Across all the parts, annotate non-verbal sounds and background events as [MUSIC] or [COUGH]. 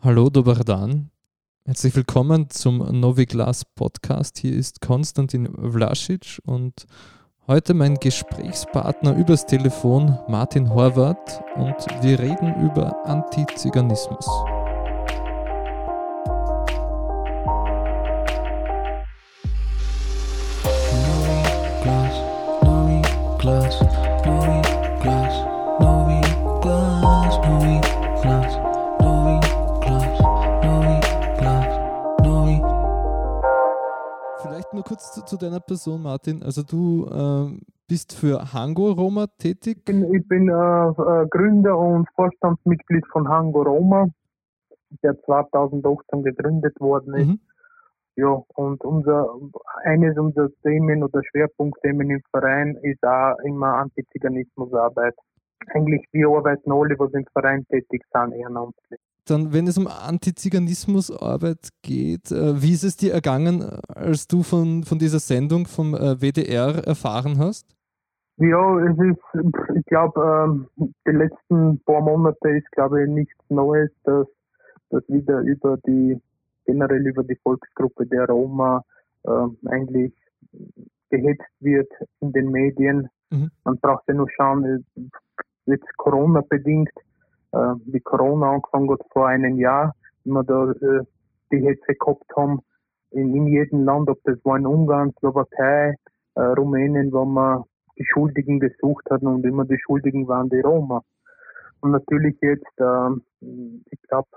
Hallo, dobar dan. Herzlich willkommen zum Novi Glas Podcast. Hier ist Konstantin Vlasic und heute mein Gesprächspartner übers Telefon Martin Horvath und wir reden über Antiziganismus. Kurz zu, zu deiner Person, Martin. Also du ähm, bist für Hango Roma tätig. Ich bin, ich bin äh, äh, Gründer und Vorstandsmitglied von Hango Roma, der 2018 gegründet worden ist. Mhm. Ja, und unser, eines unserer Themen oder Schwerpunktthemen im Verein ist auch immer Antiziganismusarbeit. Eigentlich wir arbeiten alle, was im Verein tätig sind, ehrenamtlich. Dann, wenn es um Antiziganismusarbeit geht, äh, wie ist es dir ergangen, äh, als du von, von dieser Sendung vom äh, WDR erfahren hast? Ja, es ist, ich glaube, ähm, die letzten paar Monate ist, glaube ich, nichts Neues, dass, dass wieder über die, generell über die Volksgruppe der Roma ähm, eigentlich gehetzt wird in den Medien. Mhm. Man braucht ja nur schauen, äh, jetzt Corona bedingt, äh, wie Corona angefangen hat vor einem Jahr, wir da äh, die Hetze gehabt haben, in, in jedem Land, ob das war in Ungarn, Slowakei, äh, Rumänien, wo man die Schuldigen gesucht hat und immer die Schuldigen waren die Roma. Und natürlich jetzt, ähm, ich glaube,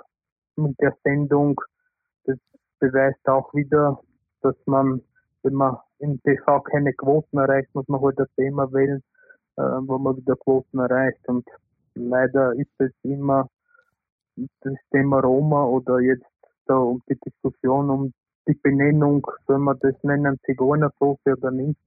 mit der Sendung, das beweist auch wieder, dass man, wenn man im TV keine Quoten erreicht, muss man halt ein Thema wählen, äh, wo man wieder Quoten erreicht. Und leider ist es immer das Thema Roma oder jetzt da um die Diskussion um die Benennung, soll man das nennen, Zigeunersoße oder nicht.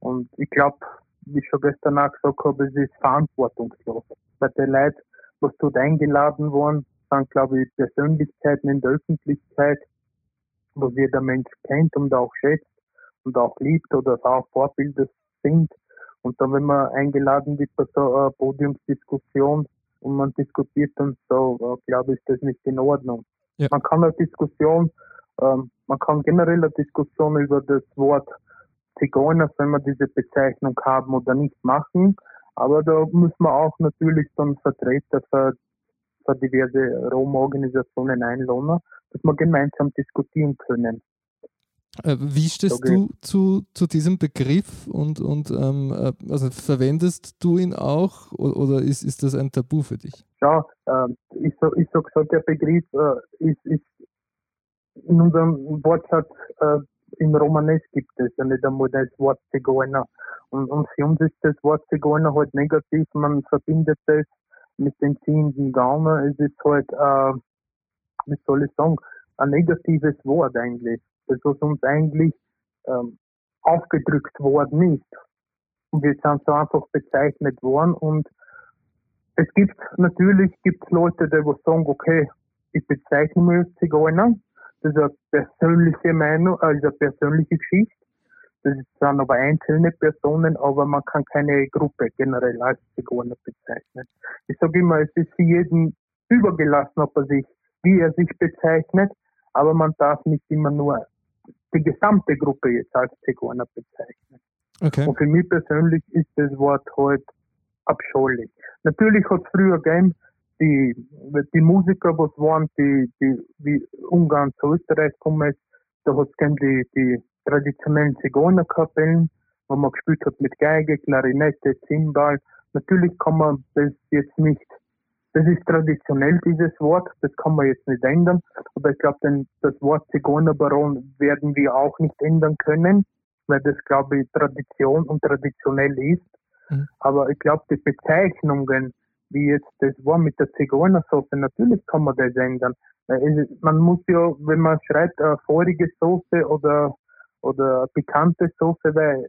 Und ich glaube, wie ich schon gestern auch gesagt habe, es ist verantwortungslos. Bei den Leuten, was dort eingeladen worden, sind, glaube ich, Persönlichkeiten in der Öffentlichkeit, was jeder Mensch kennt und auch schätzt und auch liebt oder auch Vorbilder sind. Und dann, wenn man eingeladen wird bei so einer Podiumsdiskussion und man diskutiert und so, äh, glaube ich, ist das nicht in Ordnung. Ja. Man kann eine Diskussion, ähm, man kann generell eine Diskussion über das Wort Zigeuner, wenn wir diese Bezeichnung haben oder nicht machen. Aber da muss man auch natürlich dann Vertreter für, für diverse Roma-Organisationen einladen, dass wir gemeinsam diskutieren können. Äh, Wie stehst Okay. du zu, zu diesem Begriff und, und ähm, äh, also verwendest du ihn auch oder ist, ist das ein Tabu für dich? Ja, ähm, ich, so, ich so, der Begriff äh, ist, ist in unserem Wortschatz äh, im Romanes gibt es ja nicht einmal das Wort Zigeuner. Und, und für uns ist das Wort Zigeuner halt negativ. Man verbindet das mit den ziehenden Gauner. Es ist halt, äh, wie soll ich sagen, ein negatives Wort eigentlich. Das, was uns eigentlich ähm, aufgedrückt worden ist. Und wir sind so einfach bezeichnet worden und es gibt natürlich gibt's Leute, die sagen, okay, ich bezeichne mich als Zigeuner. Das ist eine persönliche Meinung, also eine persönliche Geschichte. Das sind aber einzelne Personen, aber man kann keine Gruppe generell als Zigeuner bezeichnen. Ich sage immer, es ist für jeden übergelassen, ob er sich, wie er sich bezeichnet, aber man darf nicht immer nur die gesamte Gruppe jetzt als Zigeuner bezeichnen. Okay. Und für mich persönlich ist das Wort halt abscheulich. Natürlich hat es früher gegeben, die, die Musiker, was waren, die, die wie Ungarn zu Österreich gekommen ist, da hat es die, die traditionellen Zigeunerkapellen, wo man gespielt hat mit Geige, Klarinette, Zimbal. Natürlich kann man das jetzt nicht, das ist traditionell, dieses Wort, das kann man jetzt nicht ändern, aber ich glaube, das Wort Zigeunerbaron werden wir auch nicht ändern können, weil das, glaube ich, Tradition und traditionell ist. Mhm. Aber ich glaube, die Bezeichnungen, wie jetzt das war mit der Zigeunersoße, natürlich kann man das ändern. Es- Man muss ja, wenn man schreibt, eine feurige Soße oder, oder eine pikante Soße, weil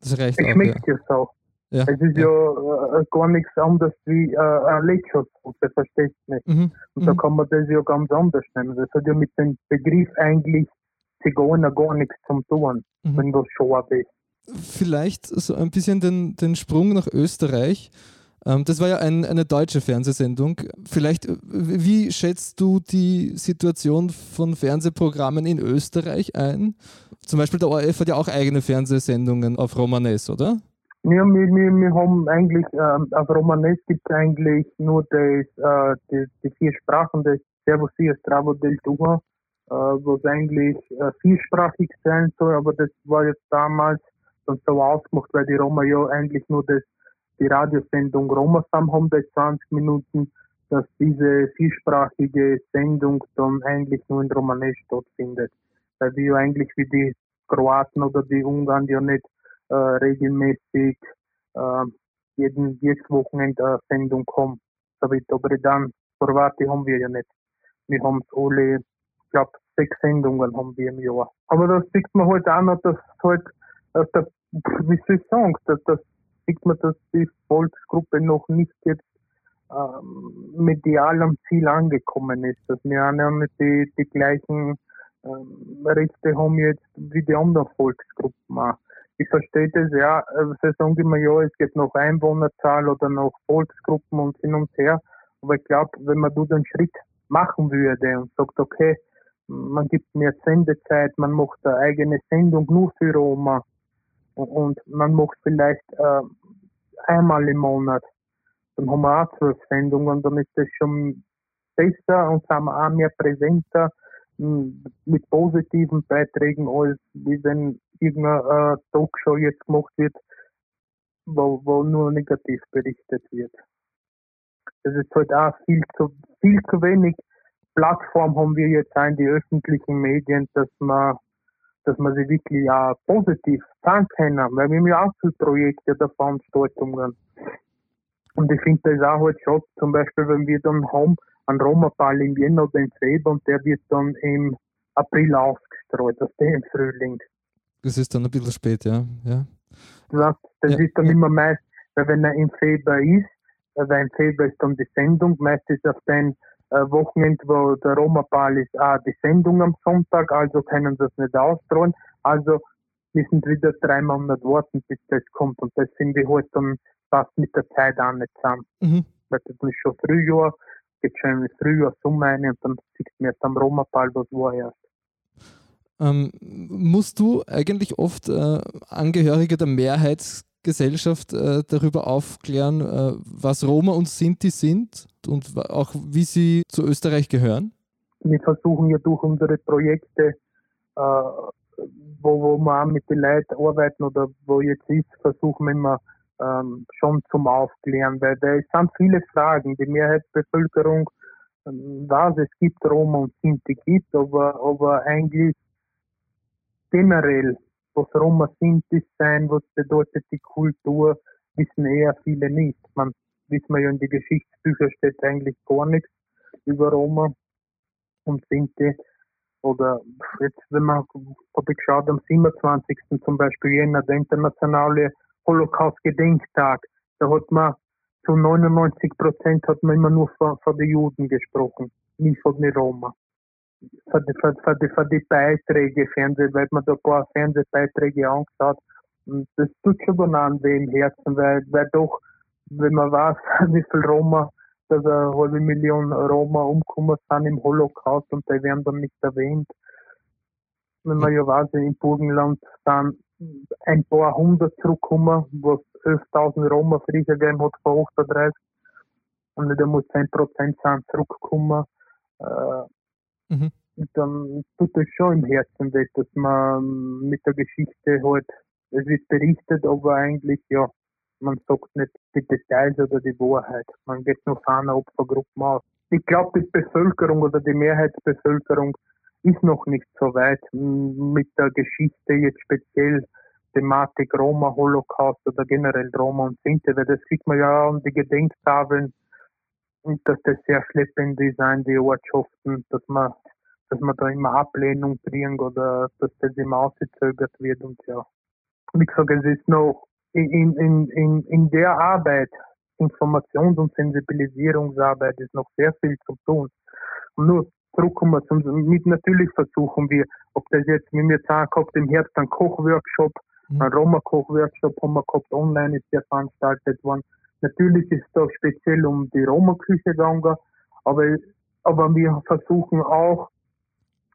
Das reicht es auch. Ja. schmeckt ja so. Ja. Es ist ja, äh, gar nichts anderes wie äh, eine Lecho-Soße, verstehst du nicht? Mhm. Und da Mhm. kann man das ja ganz anders nehmen. Das hat ja mit dem Begriff eigentlich Zigeuner gar nichts zu tun, Mhm. wenn das schon ist. Vielleicht so ein bisschen den, den Sprung nach Österreich. Ähm, das war ja ein, eine deutsche Fernsehsendung. Vielleicht, äh, wie schätzt du die Situation von Fernsehprogrammen in Österreich ein? Zum Beispiel der ORF hat ja auch eigene Fernsehsendungen auf Romanes, oder? Ja, wir, wir, wir haben eigentlich, ähm, auf Romanes gibt es eigentlich nur das, äh, die, die vier Sprachen, das Servus Sia Stravo del Tuga, äh, was eigentlich äh, viersprachig sein soll, aber das war jetzt damals dann so ausgemacht, weil die Roma ja eigentlich nur das die Radiosendung Romasam haben bei 20 Minuten, dass diese vielsprachige Sendung dann eigentlich nur in Romanes stattfindet. Weil wir eigentlich wie die Kroaten oder die Ungarn ja nicht äh, regelmäßig äh, jeden, jedes Wochenende eine Sendung haben. Wie Dobredan, Horvati haben wir ja nicht. Wir haben alle, ich glaube, sechs Sendungen haben wir im Jahr. Aber das sieht man halt auch noch, dass halt, wie soll ich sagen, dass das sieht man, dass die Volksgruppe noch nicht jetzt ähm, medial am Ziel angekommen ist. Dass wir auch nicht die, die gleichen ähm, Rechte haben jetzt wie die anderen Volksgruppen auch. Ich verstehe das, ja, äh, sie sagen immer, ja, es gibt noch Einwohnerzahl oder noch Volksgruppen und hin und her. Aber ich glaube, wenn man da den Schritt machen würde und sagt, okay, man gibt mehr Sendezeit, man macht eine eigene Sendung nur für Roma und man macht vielleicht äh, einmal im Monat. Dann haben wir auch zwölf Sendungen, dann ist das schon besser und sind wir auch mehr präsenter mit positiven Beiträgen, als wie wenn irgendeine äh, Talkshow jetzt gemacht wird, wo, wo nur negativ berichtet wird. Das ist halt auch viel zu, viel zu wenig Plattform haben wir jetzt in die öffentlichen Medien, dass man dass man sie wirklich auch positiv sagen kann, weil wir haben ja auch viele Projekte der Veranstaltungen. Und ich finde das auch halt schade, zum Beispiel, wenn wir dann haben, einen Roma-Ball im Jänner oder im Februar und der wird dann im April ausgestrahlt, aus dem Frühling. Das ist dann ein bisschen spät, ja. ja. Das, das ja. ist dann ja. immer meist, weil wenn er im Februar ist, weil im Februar ist dann die Sendung, meistens auf den äh, Wochenende, wo der Roma-Ball ist, auch die Sendung am Sonntag, also können das nicht ausstrahlen. Also müssen wieder drei Monate warten, bis das kommt. Und das finde ich halt dann fast mit der Zeit auch nicht zusammen. Mhm. Weil das ist schon Frühjahr, geht schon Frühjahr, Sommer rein und dann sieht man erst am Roma-Ball, was war erst. Ähm, musst du eigentlich oft äh, Angehörige der Mehrheits Gesellschaft äh, darüber aufklären, äh, was Roma und Sinti sind und auch wie sie zu Österreich gehören? Wir versuchen ja durch unsere Projekte, äh, wo, wo wir auch mit den Leuten arbeiten oder wo jetzt ist, versuchen wir immer ähm, schon zum Aufklären, weil da sind viele Fragen. Die Mehrheitsbevölkerung ähm, weiß, es gibt Roma und Sinti gibt, aber, aber eigentlich generell was Roma Sinti sein, was bedeutet die Kultur, wissen eher viele nicht. Man wissen wir ja in die Geschichtsbücher steht eigentlich gar nichts über Roma und Sinti. Oder jetzt, wenn man, habe ich geschaut, am 27. zum Beispiel Jänner, der internationale Holocaust-Gedenktag, da hat man zu 99 Prozent hat man immer nur von, den Juden gesprochen, nie von den Roma für die, Beiträge, Fernseh, weil man da ein paar Fernsehbeiträge angeschaut und das tut schon dann an weh im Herzen, weil, weil doch, wenn man weiß, [LAUGHS] wie viel Roma, dass eine halbe Million Roma umgekommen sind im Holocaust und die werden dann nicht erwähnt. Wenn man ja weiß, im Burgenland sind ein paar hundert zurückgekommen, was 11.000 Roma früher gegeben hat vor 38 und nicht einmal 10% sind zurückgekommen. Äh, Mhm. Dann tut es schon im Herzen weh, dass man mit der Geschichte halt, es wird berichtet, aber eigentlich, ja, man sagt nicht die Details oder die Wahrheit. Man geht nur von einer Opfergruppe aus. Ich glaube, die Bevölkerung oder die Mehrheitsbevölkerung ist noch nicht so weit mit der Geschichte jetzt speziell Thematik Roma, Holocaust oder generell Roma und Sinti, weil das sieht man ja an die Gedenktafeln und dass das sehr schleppend ist in die Ortschaften, dass man, dass man da immer Ablehnung bringt oder dass das immer ausgezögert wird und ja. Wie gesagt, es ist noch in, in, in, in der Arbeit, Informations- und Sensibilisierungsarbeit ist noch sehr viel zu tun. Und nur zurückkommen zum, mit natürlich versuchen wir, ob das jetzt, wie wir auch gehabt im Herbst einen Kochworkshop, mhm. einen Roma-Kochworkshop haben wir gehabt, online ist der veranstaltet worden, Natürlich ist es da speziell um die Roma-Küche gegangen, aber, aber wir versuchen auch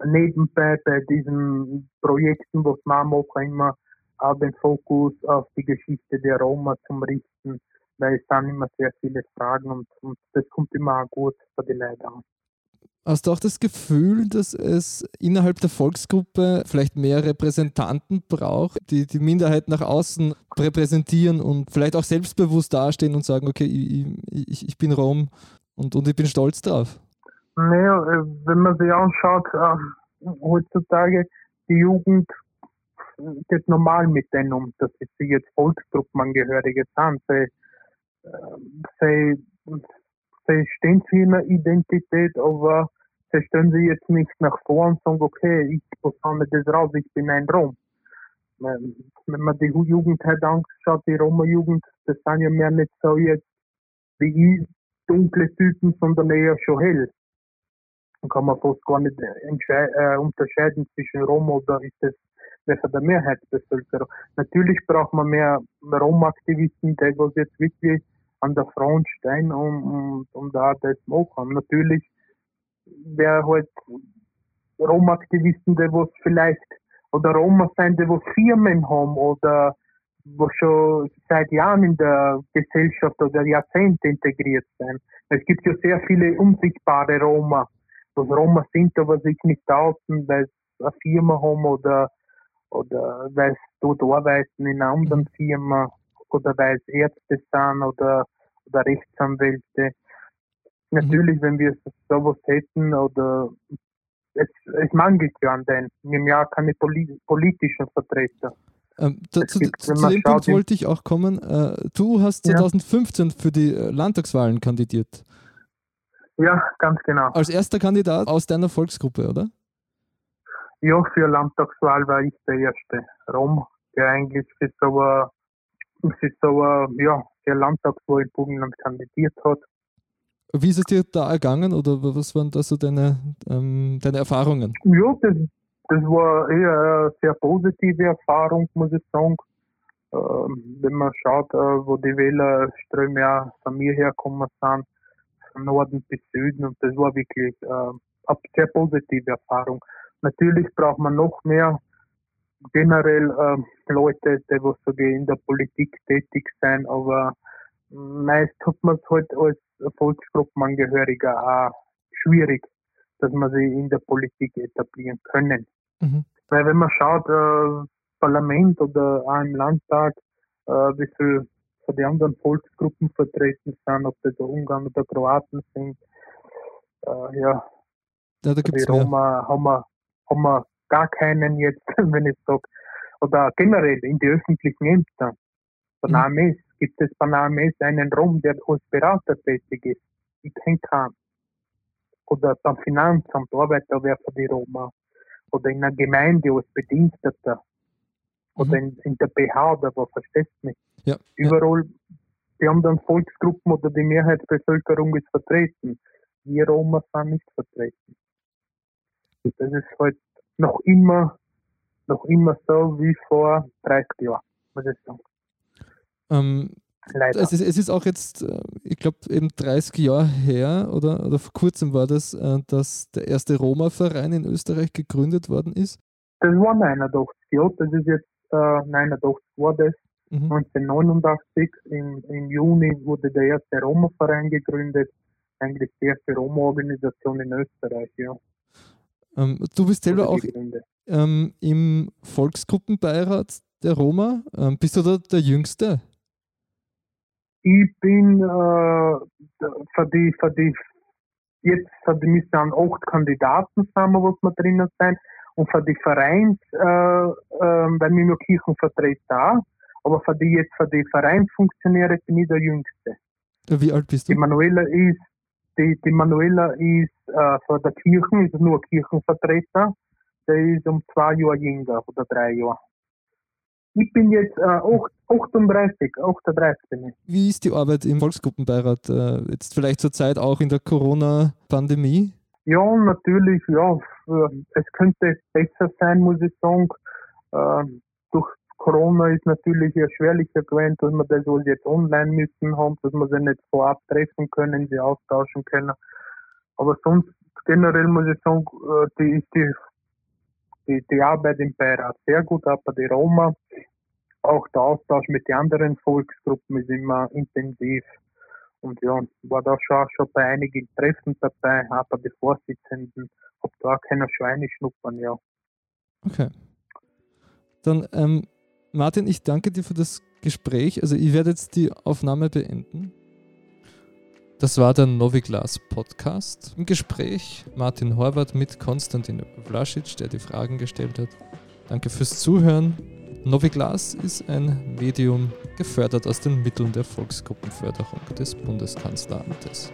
nebenbei bei diesen Projekten, was wir machen, immer auch den Fokus auf die Geschichte der Roma zum Richten, weil es sind immer sehr viele Fragen und, und das kommt immer gut für die Leute an. Hast du auch das Gefühl, dass es innerhalb der Volksgruppe vielleicht mehr Repräsentanten braucht, die die Minderheit nach außen repräsentieren und vielleicht auch selbstbewusst dastehen und sagen, okay, ich, ich, ich bin Rom und, und ich bin stolz drauf? Naja, äh, wenn man sich anschaut, äh, heutzutage die Jugend geht normal mit denen um, dass sie jetzt Volksgruppenangehörige sind. Sie, äh, sie, sie stehen zu ihrer Identität, aber sie stellen sich jetzt nicht nach vor und sagen, okay, ich bekomme das raus, ich bin ein Rom. Ähm, wenn man die Jugend halt anschaut, die Roma-Jugend, das sind ja mehr nicht so jetzt wie ich, dunkle Typen, sondern eher schon hell. Dann kann man fast gar nicht äh, unterscheiden zwischen Roma oder ist das wer von der Mehrheitsbevölkerung. Natürlich braucht man mehr Roma-Aktivisten, die jetzt wirklich an der Front stehen, um, um, um da das machen. Natürlich wäre halt Roma-Aktivisten, die was vielleicht oder Roma sein, die was Firmen haben oder wo schon seit Jahren in der Gesellschaft oder Jahrzehnte integriert sind. Es gibt ja sehr viele unsichtbare Roma, was Roma sind, aber sich nicht outen, weil sie eine Firma haben oder, oder weil sie dort arbeiten in einer anderen mhm. Firma oder weil es Ärzte sind oder, oder Rechtsanwälte. Natürlich, wenn wir sowas hätten oder es, es mangelt ja an den. Im Jahr keine politischen Vertreter. Ähm, da, zu, gibt, zu dem Punkt wollte ich auch kommen. Äh, du hast 2015 ja. für die äh, Landtagswahlen kandidiert. Ja, ganz genau. Als erster Kandidat aus deiner Volksgruppe, oder? Ja, für Landtagswahl war ich der erste Rom, der eigentlich für so eine, für so eine, ja, für Landtagswahl in Burgenland kandidiert hat. Wie ist es dir da ergangen oder was waren da so deine, ähm, deine Erfahrungen? Ja, das, das war eher eine sehr positive Erfahrung, muss ich sagen. Ähm, wenn man schaut, äh, wo die Wählerströme ja von mir herkommen sind, von Norden bis Süden, und das war wirklich äh, eine sehr positive Erfahrung. Natürlich braucht man noch mehr generell äh, Leute, die was in der Politik tätig sind, aber meist hat man es halt als Volksgruppenangehöriger auch schwierig, dass man sie in der Politik etablieren können. Mhm. Weil wenn man schaut, äh, Parlament oder auch im Landtag, äh, wie viel von den anderen Volksgruppen vertreten sind, ob das Ungarn oder Kroaten sind, äh, ja, ja, da gibt's die Roma haben wir, haben wir gar keinen jetzt, [LAUGHS] wenn ich sage, oder generell in die öffentlichen Ämter. Der mhm. Ist gibt es bei Names einen Rom, der als Berater tätig ist. Ich kenne keinen. Oder beim Finanzamt arbeitet wer für die Roma. Oder in einer Gemeinde als Bediensteter. Oder mhm. in, in, der Behörde, wo verstehst du mich? Ja, Überall, die anderen Volksgruppen oder die Mehrheitsbevölkerung ist vertreten. Wir Roma sind nicht vertreten. Das ist halt noch immer, noch immer so wie vor 30 Jahren, muss ich sagen. Ähm, Leider. Es ist, es ist auch jetzt, äh, ich glaube, eben 30 Jahre her oder, oder vor kurzem war das, äh, dass der erste Roma-Verein in Österreich gegründet worden ist. Das war 89, ja, das ist jetzt äh, 89 war das. Mhm. 1989 im, im Juni wurde der erste Roma-Verein gegründet, eigentlich die erste Roma-Organisation in Österreich, ja. Ähm, du bist selber auch ähm, im Volksgruppenbeirat der Roma. Ähm, bist du da der Jüngste? Ich bin äh, für die, für die, jetzt für die müssen acht Kandidaten zusammen, was wir drinnen sind. Und für die Vereins, äh, äh, weil wir nur Kirchenvertreter auch, aber für die jetzt für die Vereinsfunktionäre bin ich der Jüngste. Wie alt bist du? Die Manuela ist, die, die Manuela ist äh, von der Kirche, ist nur Kirchenvertreter. Der ist um zwei Jahre jünger oder drei Jahre. Ich bin jetzt äh, 38, 38 bin ich. Wie ist die Arbeit im Volksgruppenbeirat äh, jetzt vielleicht zur Zeit auch in der Corona-Pandemie? Ja, natürlich, ja. Es könnte besser sein, muss ich sagen. Äh, durch Corona ist natürlich erschwerlicher gewesen, dass wir das wohl jetzt online müssen haben, dass wir sie nicht vorab treffen können, sie austauschen können. Aber sonst generell muss ich sagen, äh, die ist die, die, die Arbeit im Beirat sehr gut, auch bei der Roma. Auch der Austausch mit den anderen Volksgruppen ist immer intensiv. Und ja, war da schon, schon bei einigen Treffen dabei, bei den Vorsitzenden. Hab da auch keine Schweine schnuppern, ja. Okay. Dann, ähm, Martin, ich danke dir für das Gespräch. Also ich werde jetzt die Aufnahme beenden. Das war der Noviglas Podcast. Im Gespräch Martin Horvath mit Konstantin Vlasic, der die Fragen gestellt hat. Danke fürs Zuhören. Noviglas ist ein Medium gefördert aus den Mitteln der Volksgruppenförderung des Bundeskanzleramtes.